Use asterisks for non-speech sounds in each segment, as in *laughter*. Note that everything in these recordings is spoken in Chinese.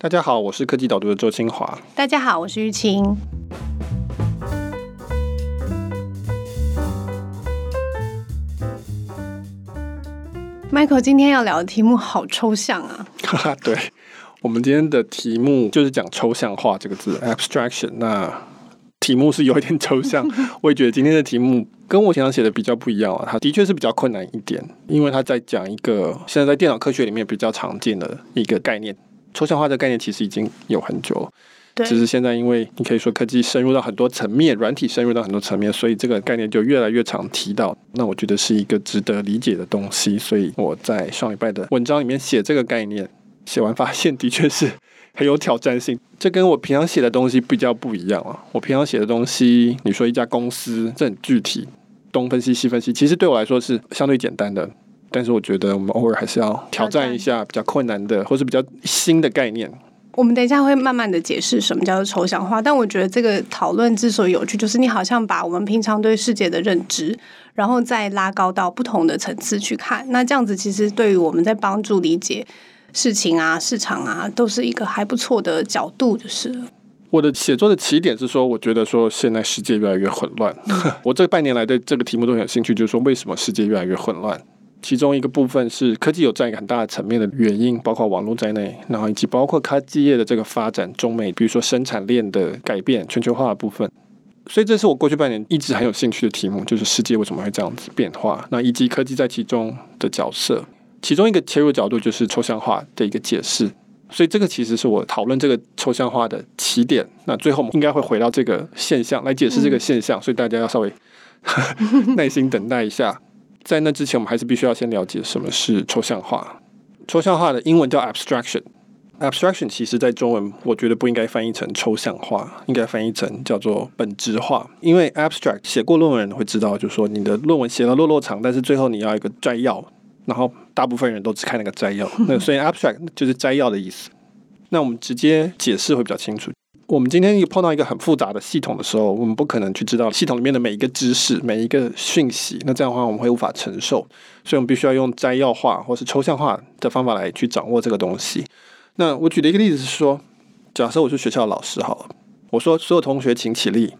大家好，我是科技导读的周清华。大家好，我是玉清。Michael，今天要聊的题目好抽象啊！哈哈，对，我们今天的题目就是讲抽象化这个字 （abstraction）。那题目是有一点抽象，*laughs* 我也觉得今天的题目跟我平常写的比较不一样啊。它的确是比较困难一点，因为它在讲一个现在在电脑科学里面比较常见的一个概念。抽象化的概念其实已经有很久了，对，只是现在因为你可以说科技深入到很多层面，软体深入到很多层面，所以这个概念就越来越常提到。那我觉得是一个值得理解的东西，所以我在上礼拜的文章里面写这个概念，写完发现的确是很有挑战性。这跟我平常写的东西比较不一样啊。我平常写的东西，你说一家公司，这很具体，东分析西分析，其实对我来说是相对简单的。但是我觉得我们偶尔还是要挑战一下比较困难的，或是比较新的概念。我们等一下会慢慢的解释什么叫做抽象化。但我觉得这个讨论之所以有趣，就是你好像把我们平常对世界的认知，然后再拉高到不同的层次去看。那这样子其实对于我们在帮助理解事情啊、市场啊，都是一个还不错的角度，就是。我的写作的起点是说，我觉得说现在世界越来越混乱。*laughs* 我这半年来对这个题目都很有兴趣，就是说为什么世界越来越混乱？其中一个部分是科技有占一个很大的层面的原因，包括网络在内，然后以及包括科技业的这个发展，中美比如说生产链的改变、全球化的部分。所以这是我过去半年一直很有兴趣的题目，就是世界为什么会这样子变化？那以及科技在其中的角色。其中一个切入角度就是抽象化的一个解释。所以这个其实是我讨论这个抽象化的起点。那最后应该会回到这个现象来解释这个现象，所以大家要稍微 *laughs* 耐心等待一下。在那之前，我们还是必须要先了解什么是抽象化。抽象化的英文叫 abstraction。abstraction 其实在中文，我觉得不应该翻译成抽象化，应该翻译成叫做本质化。因为 abstract 写过论文人会知道，就是说你的论文写了落落长，但是最后你要一个摘要，然后大部分人都只看那个摘要。那所以 abstract 就是摘要的意思。那我们直接解释会比较清楚。我们今天一碰到一个很复杂的系统的时候，我们不可能去知道系统里面的每一个知识、每一个讯息。那这样的话，我们会无法承受，所以我们必须要用摘要化或是抽象化的方法来去掌握这个东西。那我举的一个例子是说，假设我是学校老师好了，我说所有同学请起立。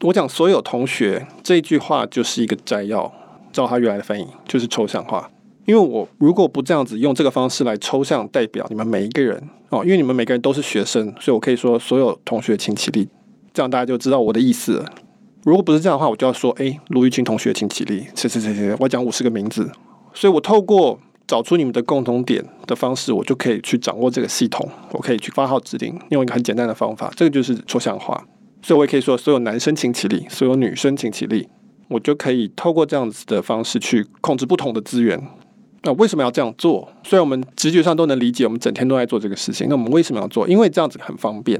我讲所有同学这一句话就是一个摘要，照它原来的翻译就是抽象化。因为我如果不这样子用这个方式来抽象代表你们每一个人哦，因为你们每个人都是学生，所以我可以说所有同学请起立，这样大家就知道我的意思了。如果不是这样的话，我就要说，哎，卢玉清同学请起立，是是是是，我讲五十个名字，所以我透过找出你们的共同点的方式，我就可以去掌握这个系统，我可以去发号指令，用一个很简单的方法，这个就是抽象化。所以我也可以说，所有男生请起立，所有女生请起立，我就可以透过这样子的方式去控制不同的资源。那为什么要这样做？虽然我们直觉上都能理解，我们整天都在做这个事情。那我们为什么要做？因为这样子很方便。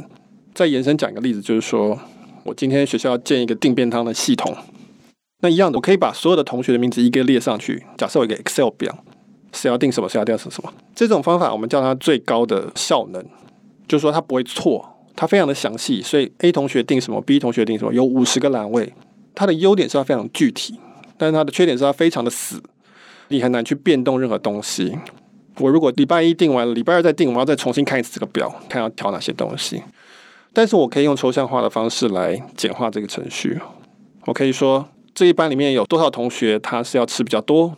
再延伸讲一个例子，就是说我今天学校要建一个订便当的系统。那一样的，我可以把所有的同学的名字一个列上去。假设我一个 Excel 表，谁要订什么，谁要订什么什么。这种方法我们叫它最高的效能，就是说它不会错，它非常的详细。所以 A 同学订什么，B 同学订什么，有五十个栏位。它的优点是它非常具体，但是它的缺点是它非常的死。你很难去变动任何东西。我如果礼拜一定完了，礼拜二再定，我要再重新看一次这个表，看要调哪些东西。但是我可以用抽象化的方式来简化这个程序。我可以说，这一班里面有多少同学他是要吃比较多，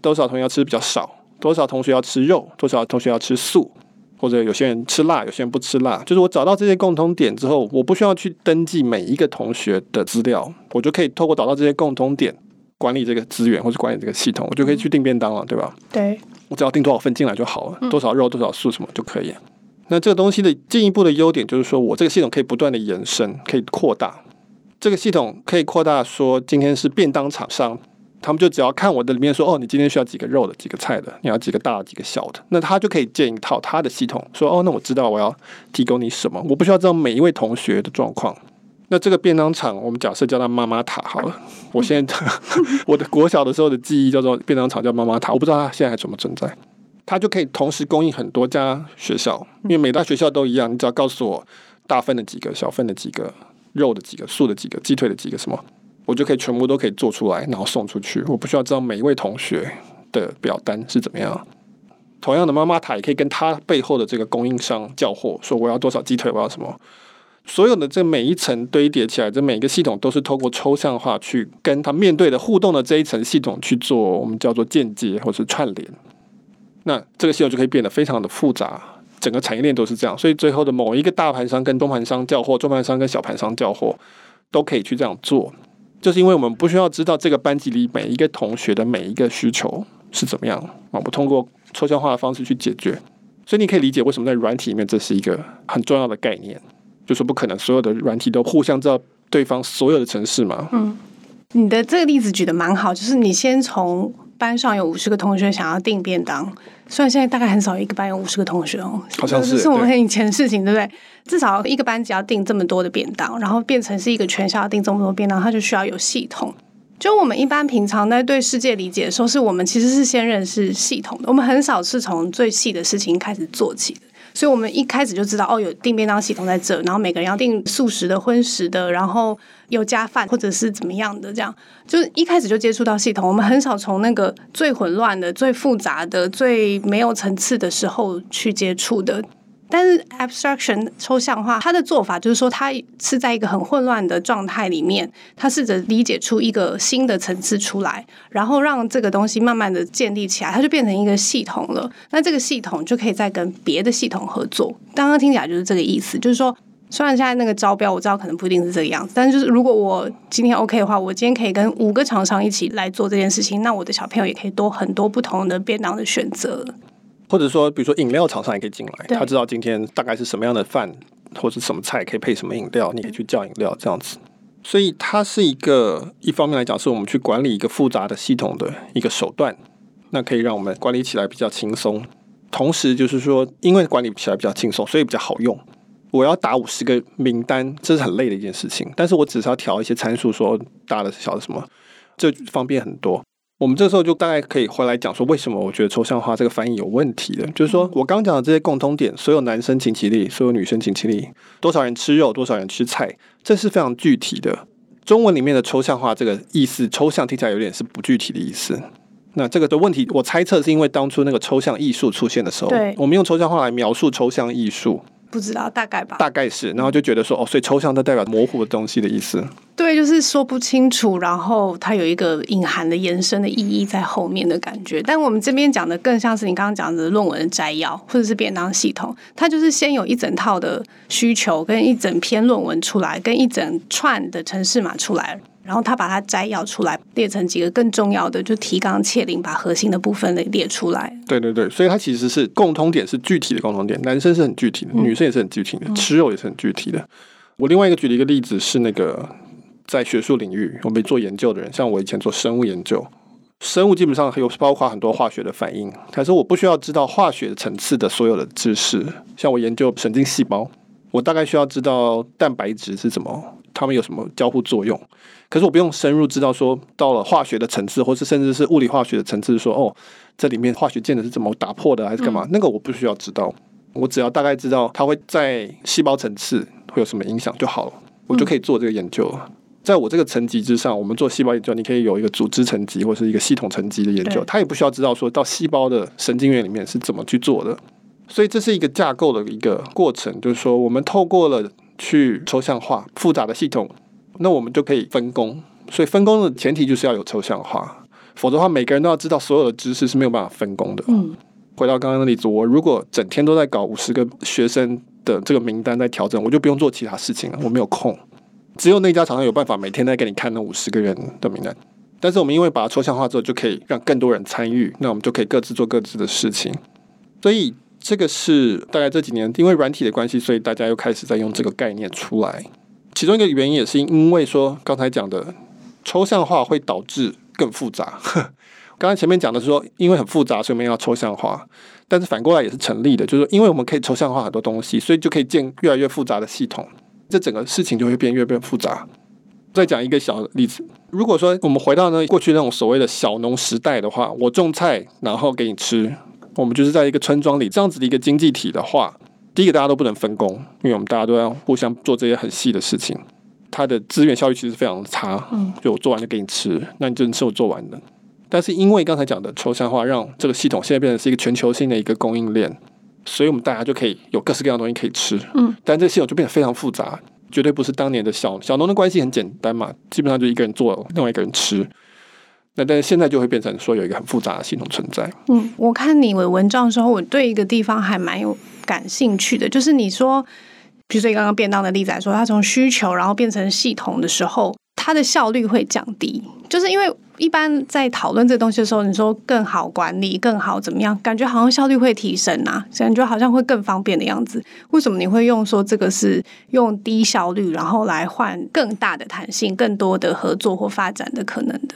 多少同学要吃比较少，多少同学要吃肉，多少同学要吃素，或者有些人吃辣，有些人不吃辣。就是我找到这些共同点之后，我不需要去登记每一个同学的资料，我就可以透过找到这些共同点。管理这个资源或者管理这个系统，我就可以去订便当了，对吧？对，我只要订多少份进来就好了，多少肉多少素什么就可以。那这个东西的进一步的优点就是说，我这个系统可以不断的延伸，可以扩大。这个系统可以扩大，说今天是便当厂商，他们就只要看我的里面说，哦，你今天需要几个肉的，几个菜的，你要几个大的，几个小的，那他就可以建一套他的系统，说，哦，那我知道我要提供你什么，我不需要知道每一位同学的状况。那这个便当厂，我们假设叫它妈妈塔好了。我现在 *laughs* 我的国小的时候的记忆叫做便当厂叫妈妈塔，我不知道它现在还存不存在。它就可以同时供应很多家学校，因为每大学校都一样。你只要告诉我大份的几个、小份的几个、肉的几个、素的几个、鸡腿的几个什么，我就可以全部都可以做出来，然后送出去。我不需要知道每一位同学的表单是怎么样。同样的，妈妈塔也可以跟它背后的这个供应商叫货，说我要多少鸡腿，我要什么。所有的这每一层堆叠起来，这每一个系统都是透过抽象化去跟它面对的互动的这一层系统去做，我们叫做间接或是串联。那这个系统就可以变得非常的复杂，整个产业链都是这样。所以最后的某一个大盘商跟中盘商叫货，中盘商跟小盘商叫货，都可以去这样做，就是因为我们不需要知道这个班级里每一个同学的每一个需求是怎么样，我们通过抽象化的方式去解决。所以你可以理解为什么在软体里面这是一个很重要的概念。就是不可能，所有的软体都互相知道对方所有的城市嘛。嗯，你的这个例子举的蛮好，就是你先从班上有五十个同学想要订便当，虽然现在大概很少一个班有五十个同学哦，好像是，是我们很以前的事情，对不对？至少一个班只要订这么多的便当，然后变成是一个全校要订这么多便当，它就需要有系统。就我们一般平常在对世界理解的时候，是我们其实是先认识系统的，我们很少是从最细的事情开始做起的。所以，我们一开始就知道，哦，有订便当系统在这，然后每个人要订素食的、荤食的，然后有加饭或者是怎么样的，这样就是一开始就接触到系统。我们很少从那个最混乱的、最复杂的、最没有层次的时候去接触的。但是 abstraction 抽象化，它的做法就是说，它是在一个很混乱的状态里面，它试着理解出一个新的层次出来，然后让这个东西慢慢的建立起来，它就变成一个系统了。那这个系统就可以再跟别的系统合作。刚刚听起来就是这个意思，就是说，虽然现在那个招标我知道可能不一定是这个样子，但就是如果我今天 OK 的话，我今天可以跟五个厂商一起来做这件事情，那我的小朋友也可以多很多不同的便当的选择。或者说，比如说饮料厂商也可以进来，他知道今天大概是什么样的饭或者什么菜可以配什么饮料，你可以去叫饮料这样子。所以它是一个一方面来讲，是我们去管理一个复杂的系统的一个手段，那可以让我们管理起来比较轻松。同时就是说，因为管理起来比较轻松，所以比较好用。我要打五十个名单，这是很累的一件事情，但是我只是要调一些参数，说大的小的什么，这方便很多。我们这时候就大概可以回来讲说，为什么我觉得抽象化这个翻译有问题的，就是说我刚讲的这些共通点，所有男生请起立，所有女生请起立，多少人吃肉，多少人吃菜，这是非常具体的。中文里面的抽象化这个意思，抽象听起来有点是不具体的意思。那这个的问题，我猜测是因为当初那个抽象艺术出现的时候，我们用抽象化来描述抽象艺术。不知道，大概吧。大概是，然后就觉得说，哦，所以抽象它代表模糊的东西的意思。对，就是说不清楚，然后它有一个隐含的延伸的意义在后面的感觉。但我们这边讲的更像是你刚刚讲的论文的摘要，或者是便当系统，它就是先有一整套的需求，跟一整篇论文出来，跟一整串的城市码出来。然后他把它摘要出来，列成几个更重要的，就提纲挈领，把核心的部分给列出来。对对对，所以它其实是共通点，是具体的共通点。男生是很具体的，女生也是很具体的，嗯、吃肉也是很具体的。我另外一个举了一个例子是那个在学术领域，我们做研究的人，像我以前做生物研究，生物基本上有包括很多化学的反应，可是我不需要知道化学层次的所有的知识。像我研究神经细胞，我大概需要知道蛋白质是什么，它们有什么交互作用。可是我不用深入知道说，到了化学的层次，或是甚至是物理化学的层次，说哦，这里面化学键的是怎么打破的，还是干嘛？嗯、那个我不需要知道，我只要大概知道它会在细胞层次会有什么影响就好了，我就可以做这个研究。嗯、在我这个层级之上，我们做细胞研究，你可以有一个组织层级或是一个系统层级的研究，它也不需要知道说到细胞的神经元里面是怎么去做的。所以这是一个架构的一个过程，就是说我们透过了去抽象化复杂的系统。那我们就可以分工，所以分工的前提就是要有抽象化，否则的话，每个人都要知道所有的知识是没有办法分工的。嗯，回到刚刚的例子，我如果整天都在搞五十个学生的这个名单在调整，我就不用做其他事情了，我没有空。只有那家厂商有办法每天在给你看那五十个人的名单，但是我们因为把它抽象化之后，就可以让更多人参与，那我们就可以各自做各自的事情。所以这个是大概这几年因为软体的关系，所以大家又开始在用这个概念出来。其中一个原因也是因为说，刚才讲的抽象化会导致更复杂。*laughs* 刚才前面讲的是说，因为很复杂，所以我们要抽象化。但是反过来也是成立的，就是说，因为我们可以抽象化很多东西，所以就可以建越来越复杂的系统。这整个事情就会变越变复杂。再讲一个小例子，如果说我们回到那过去那种所谓的小农时代的话，我种菜然后给你吃，我们就是在一个村庄里这样子的一个经济体的话。第一个，大家都不能分工，因为我们大家都要互相做这些很细的事情，它的资源效率其实非常差。嗯，就我做完就给你吃，那你就能吃我做完的。但是因为刚才讲的抽象化，让这个系统现在变成是一个全球性的一个供应链，所以我们大家就可以有各式各样的东西可以吃。嗯，但这个系统就变得非常复杂，绝对不是当年的小小农的关系很简单嘛，基本上就一个人做，另外一个人吃。那但是现在就会变成说有一个很复杂的系统存在。嗯，我看你的文章的时候，我对一个地方还蛮有感兴趣的，就是你说，比如说你刚刚便当的例子来说，它从需求然后变成系统的时候，它的效率会降低，就是因为一般在讨论这东西的时候，你说更好管理、更好怎么样，感觉好像效率会提升啊，感觉好像会更方便的样子。为什么你会用说这个是用低效率，然后来换更大的弹性、更多的合作或发展的可能的？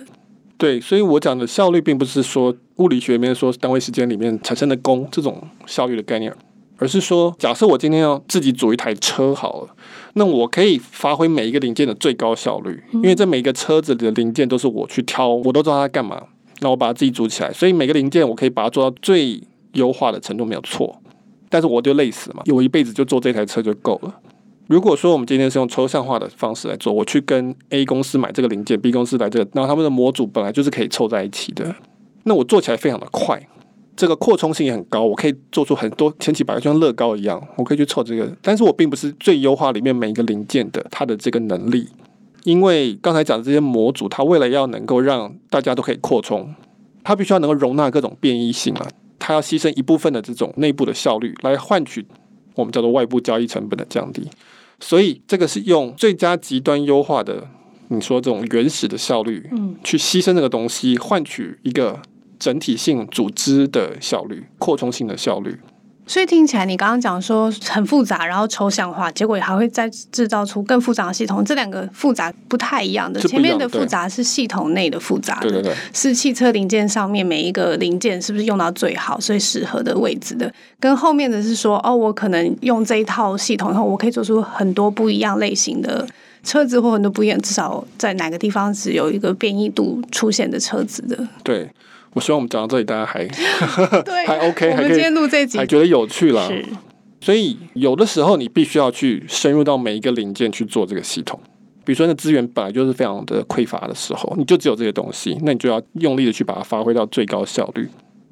对，所以我讲的效率，并不是说物理学里面说单位时间里面产生的功这种效率的概念，而是说，假设我今天要自己组一台车好了，那我可以发挥每一个零件的最高效率，因为这每一个车子的零件都是我去挑，我都知道它干嘛，那我把它自己组起来，所以每个零件我可以把它做到最优化的程度没有错，但是我就累死了嘛，我一辈子就做这台车就够了。如果说我们今天是用抽象化的方式来做，我去跟 A 公司买这个零件，B 公司来这个，然后他们的模组本来就是可以凑在一起的，那我做起来非常的快，这个扩充性也很高，我可以做出很多千奇百怪，就像乐高一样，我可以去凑这个。但是我并不是最优化里面每一个零件的它的这个能力，因为刚才讲的这些模组，它为了要能够让大家都可以扩充，它必须要能够容纳各种变异性啊，它要牺牲一部分的这种内部的效率来换取我们叫做外部交易成本的降低。所以这个是用最佳极端优化的，你说这种原始的效率，嗯，去牺牲这个东西，换取一个整体性组织的效率、扩充性的效率。所以听起来，你刚刚讲说很复杂，然后抽象化，结果还会再制造出更复杂的系统。这两个复杂不太一样的，前面的复杂是系统内的复杂的，对对对，是汽车零件上面每一个零件是不是用到最好、最适合的位置的。跟后面的是说，哦，我可能用这一套系统以后，我可以做出很多不一样类型的车子，或很多不一样，至少在哪个地方是有一个变异度出现的车子的。对。我希望我们讲到这里，大家还 *laughs* *laughs* 对还 OK，我们今天录这集还觉得有趣了。是，所以有的时候你必须要去深入到每一个零件去做这个系统。比如说，那资源本来就是非常的匮乏的时候，你就只有这些东西，那你就要用力的去把它发挥到最高效率。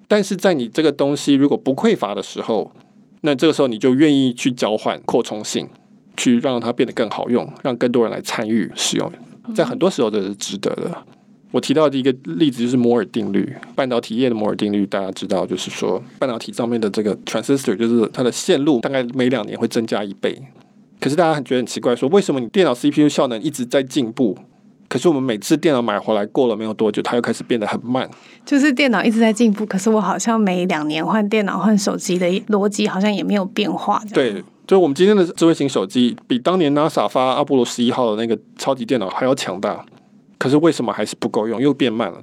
但是在你这个东西如果不匮乏的时候，那这个时候你就愿意去交换扩充性，去让它变得更好用，让更多人来参与使用。在很多时候这是值得的。我提到的一个例子就是摩尔定律，半导体业的摩尔定律，大家知道，就是说半导体上面的这个 transistor，就是它的线路大概每两年会增加一倍。可是大家很觉得很奇怪，说为什么你电脑 CPU 效能一直在进步，可是我们每次电脑买回来过了没有多久，它又开始变得很慢。就是电脑一直在进步，可是我好像每两年换电脑换手机的逻辑好像也没有变化。对，就我们今天的智慧型手机比当年 NASA 发阿波罗十一号的那个超级电脑还要强大。可是为什么还是不够用，又变慢了？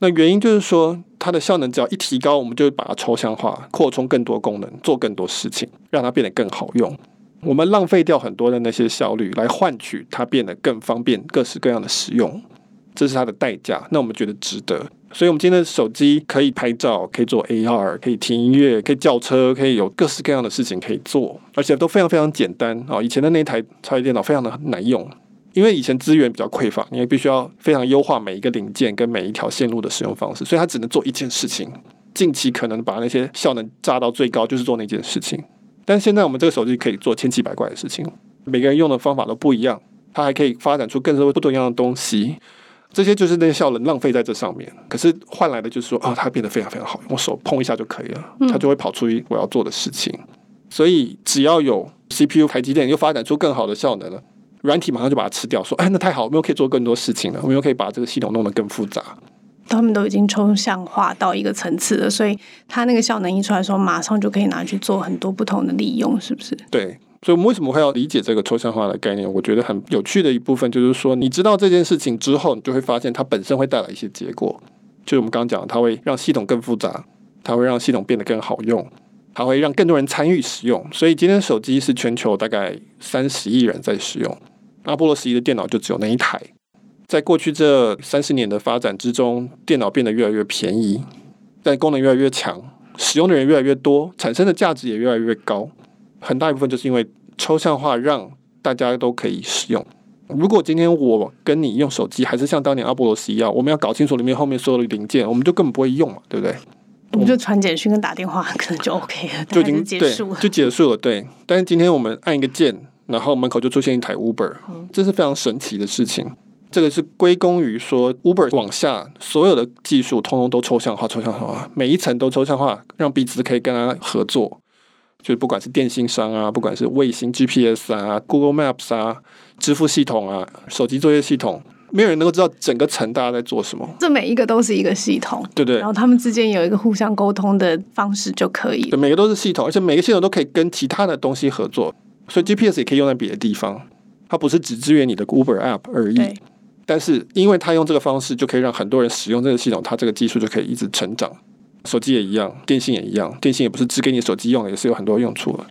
那原因就是说，它的效能只要一提高，我们就会把它抽象化，扩充更多功能，做更多事情，让它变得更好用。我们浪费掉很多的那些效率，来换取它变得更方便、各式各样的使用，这是它的代价。那我们觉得值得。所以，我们今天的手机可以拍照，可以做 AR，可以听音乐，可以叫车，可以有各式各样的事情可以做，而且都非常非常简单啊！以前的那台超级电脑非常的难用。因为以前资源比较匮乏，因为必须要非常优化每一个零件跟每一条线路的使用方式，所以它只能做一件事情。近期可能把那些效能炸到最高，就是做那件事情。但现在我们这个手机可以做千奇百怪的事情，每个人用的方法都不一样，它还可以发展出更多不同样的东西。这些就是那些效能浪费在这上面，可是换来的就是说，啊、哦，它变得非常非常好用，我手碰一下就可以了，它就会跑出我要做的事情。所以只要有 CPU，台积电又发展出更好的效能了。软体马上就把它吃掉，说：“哎，那太好，我们又可以做更多事情了，我们又可以把这个系统弄得更复杂。”他们都已经抽象化到一个层次了，所以它那个效能一出来说，马上就可以拿去做很多不同的利用，是不是？对，所以我们为什么会要理解这个抽象化的概念？我觉得很有趣的一部分就是说，你知道这件事情之后，你就会发现它本身会带来一些结果，就是我们刚刚讲的，它会让系统更复杂，它会让系统变得更好用，它会让更多人参与使用。所以今天手机是全球大概三十亿人在使用。阿波罗十一的电脑就只有那一台，在过去这三十年的发展之中，电脑变得越来越便宜，但功能越来越强，使用的人越来越多，产生的价值也越来越高。很大一部分就是因为抽象化让大家都可以使用，如果今天我跟你用手机，还是像当年阿波罗十一样，我们要搞清楚里面后面所有的零件，我们就根本不会用嘛，对不对？我们就传简讯跟打电话，*laughs* 可能就 OK 了，就已经结束了，就结束了。对，但是今天我们按一个键，然后门口就出现一台 Uber，这是非常神奇的事情。这个是归功于说 Uber 往下所有的技术通通都抽象化，抽象化，每一层都抽象化，让彼此可以跟他合作。就是不管是电信商啊，不管是卫星 GPS 啊，Google Maps 啊，支付系统啊，手机作业系统，没有人能够知道整个层大家在做什么。这每一个都是一个系统，对对。然后他们之间有一个互相沟通的方式就可以。对，每个都是系统，而且每个系统都可以跟其他的东西合作，所以 GPS 也可以用在别的地方。它不是只支援你的 Uber App 而已。但是因为它用这个方式，就可以让很多人使用这个系统，它这个技术就可以一直成长。手机也一样，电信也一样，电信也不是只给你手机用的，也是有很多用处的。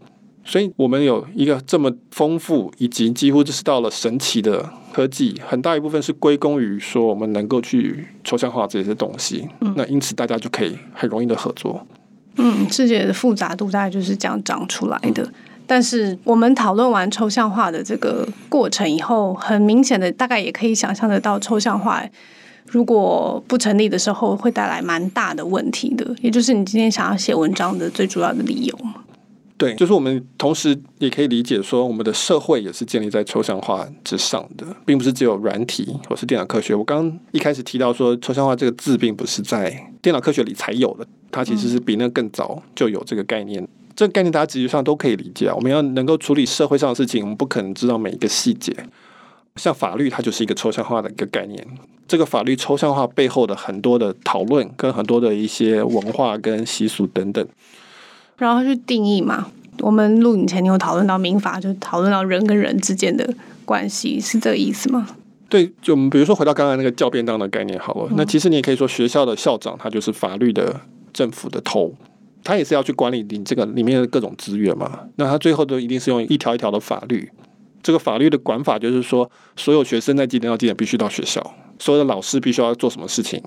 所以，我们有一个这么丰富以及几乎就是到了神奇的科技，很大一部分是归功于说我们能够去抽象化这些东西。嗯，那因此大家就可以很容易的合作。嗯，世界的复杂度大概就是这样长出来的。嗯但是我们讨论完抽象化的这个过程以后，很明显的大概也可以想象得到，抽象化如果不成立的时候，会带来蛮大的问题的。也就是你今天想要写文章的最主要的理由。对，就是我们同时也可以理解说，我们的社会也是建立在抽象化之上的，并不是只有软体或是电脑科学。我刚一开始提到说，抽象化这个字并不是在电脑科学里才有的，它其实是比那更早就有这个概念。这个概念大家直觉上都可以理解啊。我们要能够处理社会上的事情，我们不可能知道每一个细节。像法律，它就是一个抽象化的一个概念。这个法律抽象化背后的很多的讨论，跟很多的一些文化跟习俗等等，然后去定义嘛。我们录影前你有讨论到民法，就讨论到人跟人之间的关系，是这个意思吗？对，就我们比如说回到刚才那个教便当的概念好了。嗯。那其实你也可以说，学校的校长他就是法律的政府的头。他也是要去管理你这个里面的各种资源嘛，那他最后都一定是用一条一条的法律。这个法律的管法就是说，所有学生在几点到几点必须到学校，所有的老师必须要做什么事情。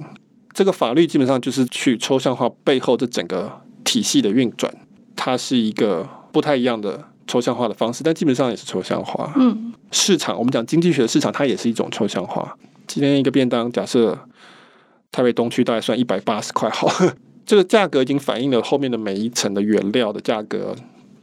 这个法律基本上就是去抽象化背后这整个体系的运转，它是一个不太一样的抽象化的方式，但基本上也是抽象化。嗯，市场我们讲经济学的市场，它也是一种抽象化。今天一个便当，假设台北东区大概算一百八十块好。这个价格已经反映了后面的每一层的原料的价格、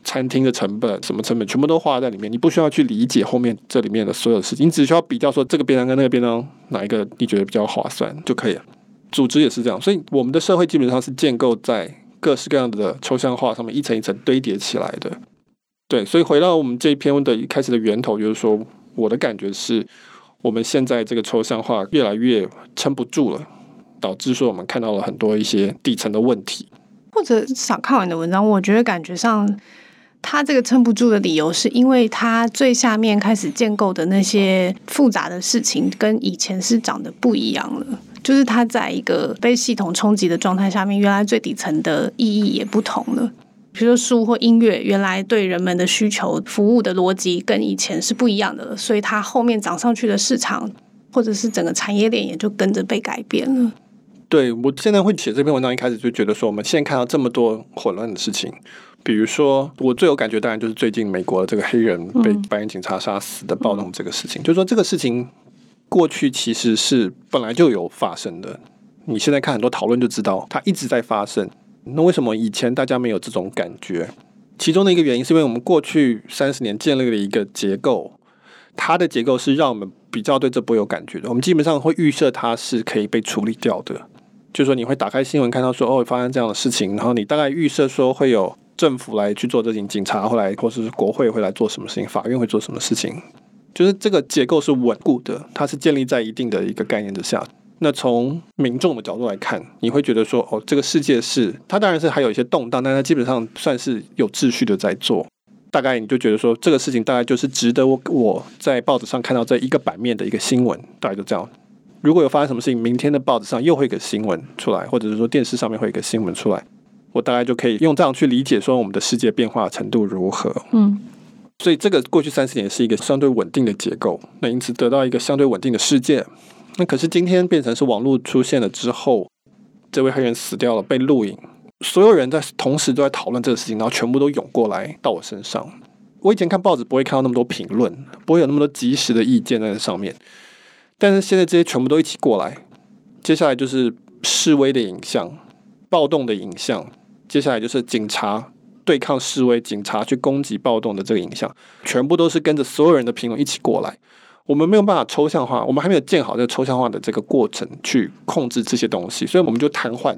餐厅的成本、什么成本，全部都花在里面。你不需要去理解后面这里面的所有事情，你只需要比较说这个便当跟那个便当哪一个你觉得比较划算就可以了。组织也是这样，所以我们的社会基本上是建构在各式各样的抽象化上面一层一层堆叠起来的。对，所以回到我们这一篇的一开始的源头，就是说我的感觉是我们现在这个抽象化越来越撑不住了。导致说我们看到了很多一些底层的问题，或者想看完的文章，我觉得感觉上他这个撑不住的理由，是因为他最下面开始建构的那些复杂的事情，跟以前是长得不一样了。就是它在一个被系统冲击的状态下面，原来最底层的意义也不同了。比如说书或音乐，原来对人们的需求服务的逻辑跟以前是不一样的了，所以它后面涨上去的市场，或者是整个产业链也就跟着被改变了。对，我现在会写这篇文章，一开始就觉得说，我们现在看到这么多混乱的事情，比如说，我最有感觉当然就是最近美国的这个黑人被白人警察杀死的暴动这个事情，嗯、就是说这个事情过去其实是本来就有发生的，你现在看很多讨论就知道它一直在发生。那为什么以前大家没有这种感觉？其中的一个原因是因为我们过去三十年建立了一个结构。它的结构是让我们比较对这波有感觉的，我们基本上会预设它是可以被处理掉的。就是说，你会打开新闻看到说哦，发生这样的事情，然后你大概预设说会有政府来去做这件，警察会来，或者是国会会来做什么事情，法院会做什么事情，就是这个结构是稳固的，它是建立在一定的一个概念之下。那从民众的角度来看，你会觉得说哦，这个世界是它当然是还有一些动荡，但它基本上算是有秩序的在做。大概你就觉得说这个事情大概就是值得我我在报纸上看到这一个版面的一个新闻，大概就这样。如果有发生什么事情，明天的报纸上又会一个新闻出来，或者是说电视上面会一个新闻出来，我大概就可以用这样去理解说我们的世界变化程度如何。嗯，所以这个过去三十年是一个相对稳定的结构，那因此得到一个相对稳定的世界。那可是今天变成是网络出现了之后，这位黑人死掉了，被录影。所有人在同时都在讨论这个事情，然后全部都涌过来到我身上。我以前看报纸不会看到那么多评论，不会有那么多即时的意见在上面。但是现在这些全部都一起过来，接下来就是示威的影像、暴动的影像，接下来就是警察对抗示威、警察去攻击暴动的这个影像，全部都是跟着所有人的评论一起过来。我们没有办法抽象化，我们还没有建好这个抽象化的这个过程去控制这些东西，所以我们就瘫痪，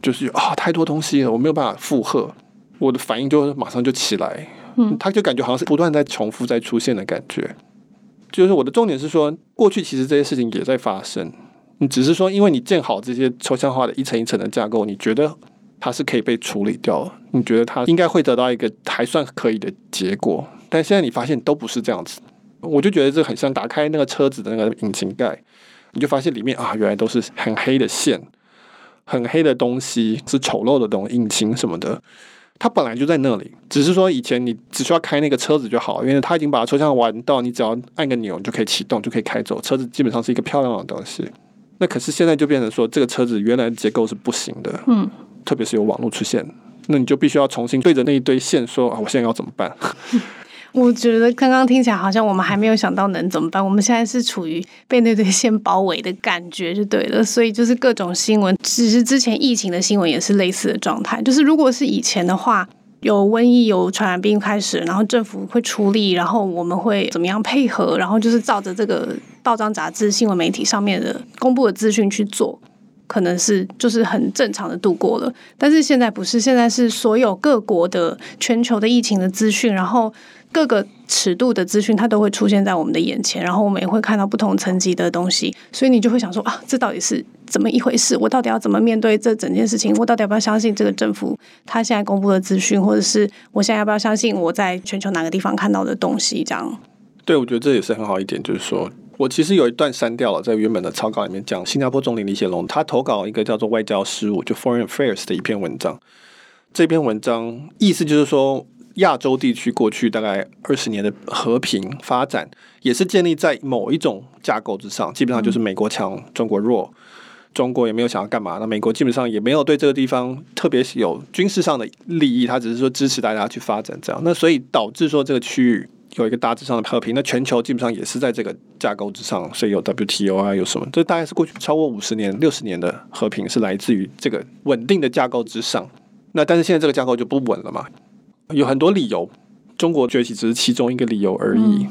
就是啊，太多东西了，我没有办法负荷，我的反应就马上就起来，嗯，他就感觉好像是不断在重复在出现的感觉。就是我的重点是说，过去其实这些事情也在发生，你只是说，因为你建好这些抽象化的一层一层的架构，你觉得它是可以被处理掉，你觉得它应该会得到一个还算可以的结果，但现在你发现都不是这样子，我就觉得这很像打开那个车子的那个引擎盖，你就发现里面啊，原来都是很黑的线，很黑的东西，是丑陋的东西，引擎什么的。它本来就在那里，只是说以前你只需要开那个车子就好，因为它已经把抽象玩到你只要按个钮就可以启动，就可以开走。车子基本上是一个漂亮的东西。那可是现在就变成说，这个车子原来的结构是不行的，嗯，特别是有网络出现，那你就必须要重新对着那一堆线说啊，我现在要怎么办？*laughs* 我觉得刚刚听起来好像我们还没有想到能怎么办，我们现在是处于被那堆线包围的感觉就对了，所以就是各种新闻，其实之前疫情的新闻也是类似的状态，就是如果是以前的话，有瘟疫有传染病开始，然后政府会出力，然后我们会怎么样配合，然后就是照着这个报章杂志、新闻媒体上面的公布的资讯去做。可能是就是很正常的度过了，但是现在不是，现在是所有各国的全球的疫情的资讯，然后各个尺度的资讯，它都会出现在我们的眼前，然后我们也会看到不同层级的东西，所以你就会想说啊，这到底是怎么一回事？我到底要怎么面对这整件事情？我到底要不要相信这个政府他现在公布的资讯，或者是我现在要不要相信我在全球哪个地方看到的东西？这样？对，我觉得这也是很好一点，就是说。我其实有一段删掉了，在原本的草稿里面讲，新加坡总理李显龙他投稿一个叫做外交事务，就 Foreign Affairs 的一篇文章。这篇文章意思就是说，亚洲地区过去大概二十年的和平发展，也是建立在某一种架构之上，基本上就是美国强，中国弱，中国也没有想要干嘛，那美国基本上也没有对这个地方特别有军事上的利益，他只是说支持大家去发展这样，那所以导致说这个区域。有一个大致上的和平，那全球基本上也是在这个架构之上，所以有 WTO 啊，有什么？这大概是过去超过五十年、六十年的和平是来自于这个稳定的架构之上。那但是现在这个架构就不稳了嘛？有很多理由，中国崛起只是其中一个理由而已。嗯、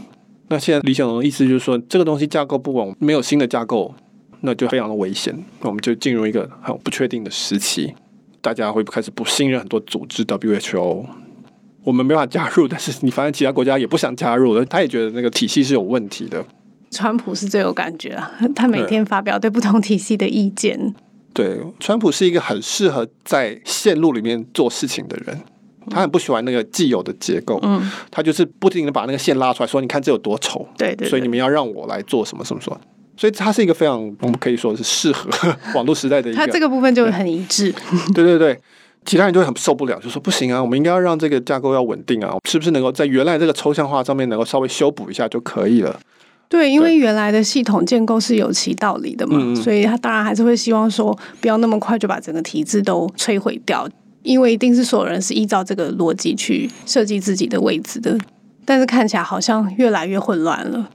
那现在李小龙的意思就是说，这个东西架构不稳，没有新的架构，那就非常的危险。那我们就进入一个很不确定的时期，大家会开始不信任很多组织，WHO。我们没办法加入，但是你发现其他国家也不想加入了，他也觉得那个体系是有问题的。川普是最有感觉啊，他每天发表对不同体系的意见。对，川普是一个很适合在线路里面做事情的人，他很不喜欢那个既有的结构，嗯，他就是不停的把那个线拉出来说，你看这有多丑，对，对对，所以你们要让我来做什么什么什么，所以它是一个非常我们可以说是适合 *laughs* 网络时代的一个，它这个部分就很一致，*laughs* 对对对。其他人就会很受不了，就说不行啊，我们应该要让这个架构要稳定啊，是不是能够在原来这个抽象化上面能够稍微修补一下就可以了？对，因为原来的系统建构是有其道理的嘛，嗯、所以他当然还是会希望说不要那么快就把整个体制都摧毁掉，因为一定是所有人是依照这个逻辑去设计自己的位置的，但是看起来好像越来越混乱了。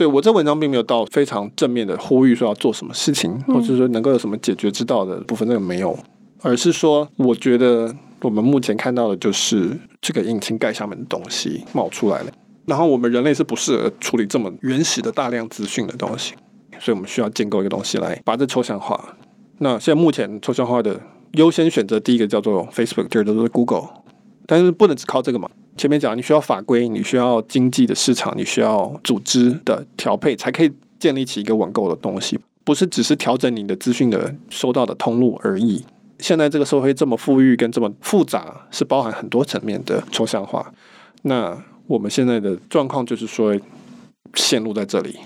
对，我这文章并没有到非常正面的呼吁说要做什么事情，或者说能够有什么解决之道的部分，那个没有。而是说，我觉得我们目前看到的就是这个引擎盖下面的东西冒出来了。然后我们人类是不适合处理这么原始的大量资讯的东西，所以我们需要建构一个东西来把这抽象化。那现在目前抽象化的优先选择第一个叫做 Facebook，第二个叫做 Google，但是不能只靠这个嘛。前面讲你需要法规，你需要经济的市场，你需要组织的调配，才可以建立起一个网购的东西，不是只是调整你的资讯的收到的通路而已。现在这个社会这么富裕跟这么复杂，是包含很多层面的抽象化。那我们现在的状况就是说，线路在这里，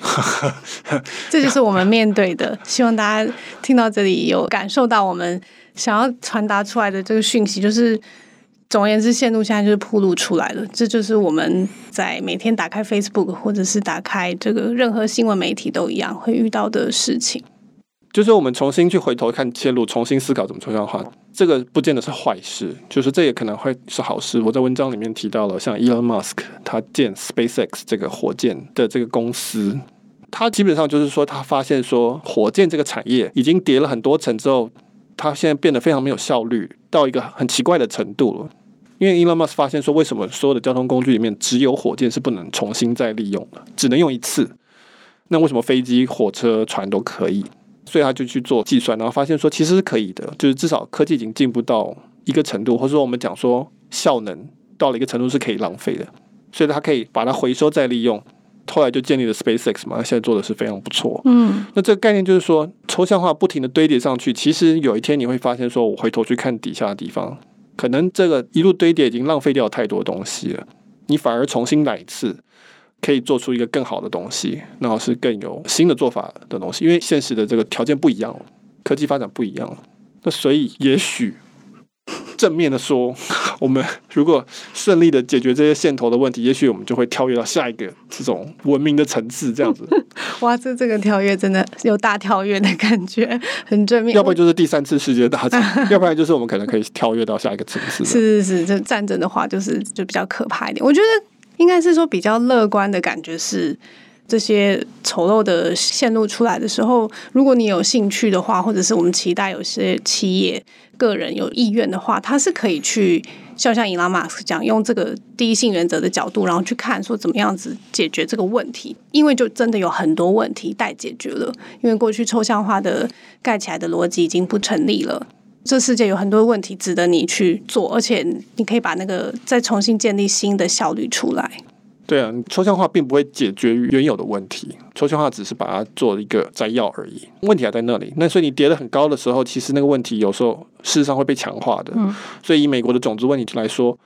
*laughs* 这就是我们面对的。希望大家听到这里有感受到我们想要传达出来的这个讯息，就是总而言之，线路现在就是暴露出来了。这就是我们在每天打开 Facebook 或者是打开这个任何新闻媒体都一样会遇到的事情。就是我们重新去回头看切入，重新思考怎么抽象化，这个不见得是坏事，就是这也可能会是好事。我在文章里面提到了，像 Elon Musk 他建 SpaceX 这个火箭的这个公司，他基本上就是说他发现说火箭这个产业已经叠了很多层之后，他现在变得非常没有效率，到一个很奇怪的程度了。因为 Elon Musk 发现说，为什么所有的交通工具里面只有火箭是不能重新再利用的，只能用一次？那为什么飞机、火车、船都可以？所以他就去做计算，然后发现说，其实是可以的，就是至少科技已经进步到一个程度，或者说我们讲说效能到了一个程度是可以浪费的，所以他可以把它回收再利用。后来就建立了 SpaceX 嘛，现在做的是非常不错。嗯，那这个概念就是说，抽象化不停的堆叠上去，其实有一天你会发现，说我回头去看底下的地方。可能这个一路堆叠已经浪费掉太多东西了，你反而重新来一次，可以做出一个更好的东西，然后是更有新的做法的东西。因为现实的这个条件不一样了，科技发展不一样了，那所以也许。正面的说，*laughs* 我们如果顺利的解决这些线头的问题，也许我们就会跳跃到下一个这种文明的层次，这样子。*laughs* 哇，这这个跳跃真的有大跳跃的感觉，*laughs* 很正面。要不然就是第三次世界大战，要不然就是我们可能可以跳跃到下一个层次。是是是，这战争的话就是就比较可怕一点。我觉得应该是说比较乐观的感觉是。这些丑陋的线路出来的时候，如果你有兴趣的话，或者是我们期待有些企业、个人有意愿的话，他是可以去，就像伊朗马斯讲，用这个第一性原则的角度，然后去看说怎么样子解决这个问题。因为就真的有很多问题待解决了，因为过去抽象化的盖起来的逻辑已经不成立了。这世界有很多问题值得你去做，而且你可以把那个再重新建立新的效率出来。对啊，抽象化并不会解决原有的问题，抽象化只是把它做一个摘要而已，问题还在那里。那所以你叠得很高的时候，其实那个问题有时候事实上会被强化的。嗯。所以以美国的种族问题来说，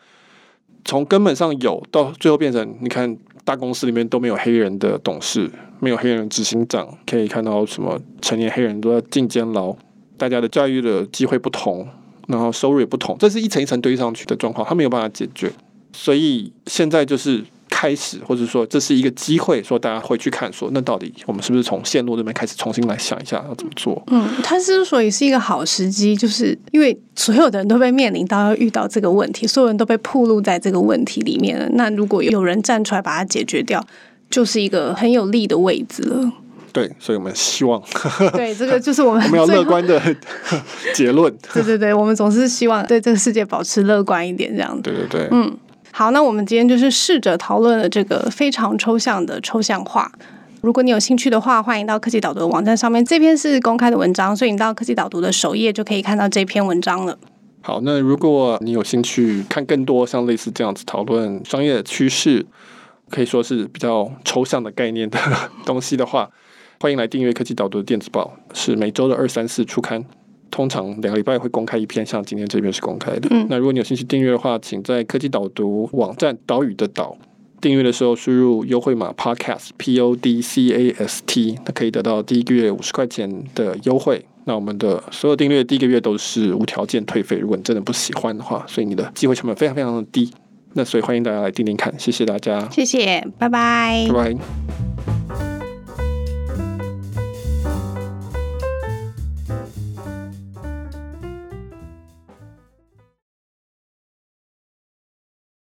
从根本上有到最后变成，你看大公司里面都没有黑人的董事，没有黑人执行长，可以看到什么成年黑人都在进监牢，大家的教育的机会不同，然后收入也不同，这是一层一层堆上去的状况，他没有办法解决。所以现在就是。开始，或者说这是一个机会，说大家会去看，说那到底我们是不是从线路这边开始重新来想一下要怎么做？嗯，它之所以是一个好时机，就是因为所有的人都被面临到要遇到这个问题，所有人都被暴露在这个问题里面了。那如果有人站出来把它解决掉，就是一个很有利的位置了。对，所以我们希望，对，这个 *laughs* 就是我们我们要乐观的结论。*laughs* 对对对，我们总是希望对这个世界保持乐观一点，这样子。对对对，嗯。好，那我们今天就是试着讨论了这个非常抽象的抽象化。如果你有兴趣的话，欢迎到科技导读的网站上面，这篇是公开的文章，所以你到科技导读的首页就可以看到这篇文章了。好，那如果你有兴趣看更多像类似这样子讨论商业趋势，可以说是比较抽象的概念的 *laughs* 东西的话，欢迎来订阅科技导读的电子报，是每周的二、三、四出刊。通常两个礼拜会公开一篇，像今天这边是公开的。嗯、那如果你有兴趣订阅的话，请在科技导读网站岛屿的岛订阅的时候输入优惠码 podcast p o d c a s t，那可以得到第一个月五十块钱的优惠。那我们的所有订阅第一个月都是无条件退费，如果你真的不喜欢的话，所以你的机会成本非常非常的低。那所以欢迎大家来订订看，谢谢大家，谢谢，拜拜，拜拜。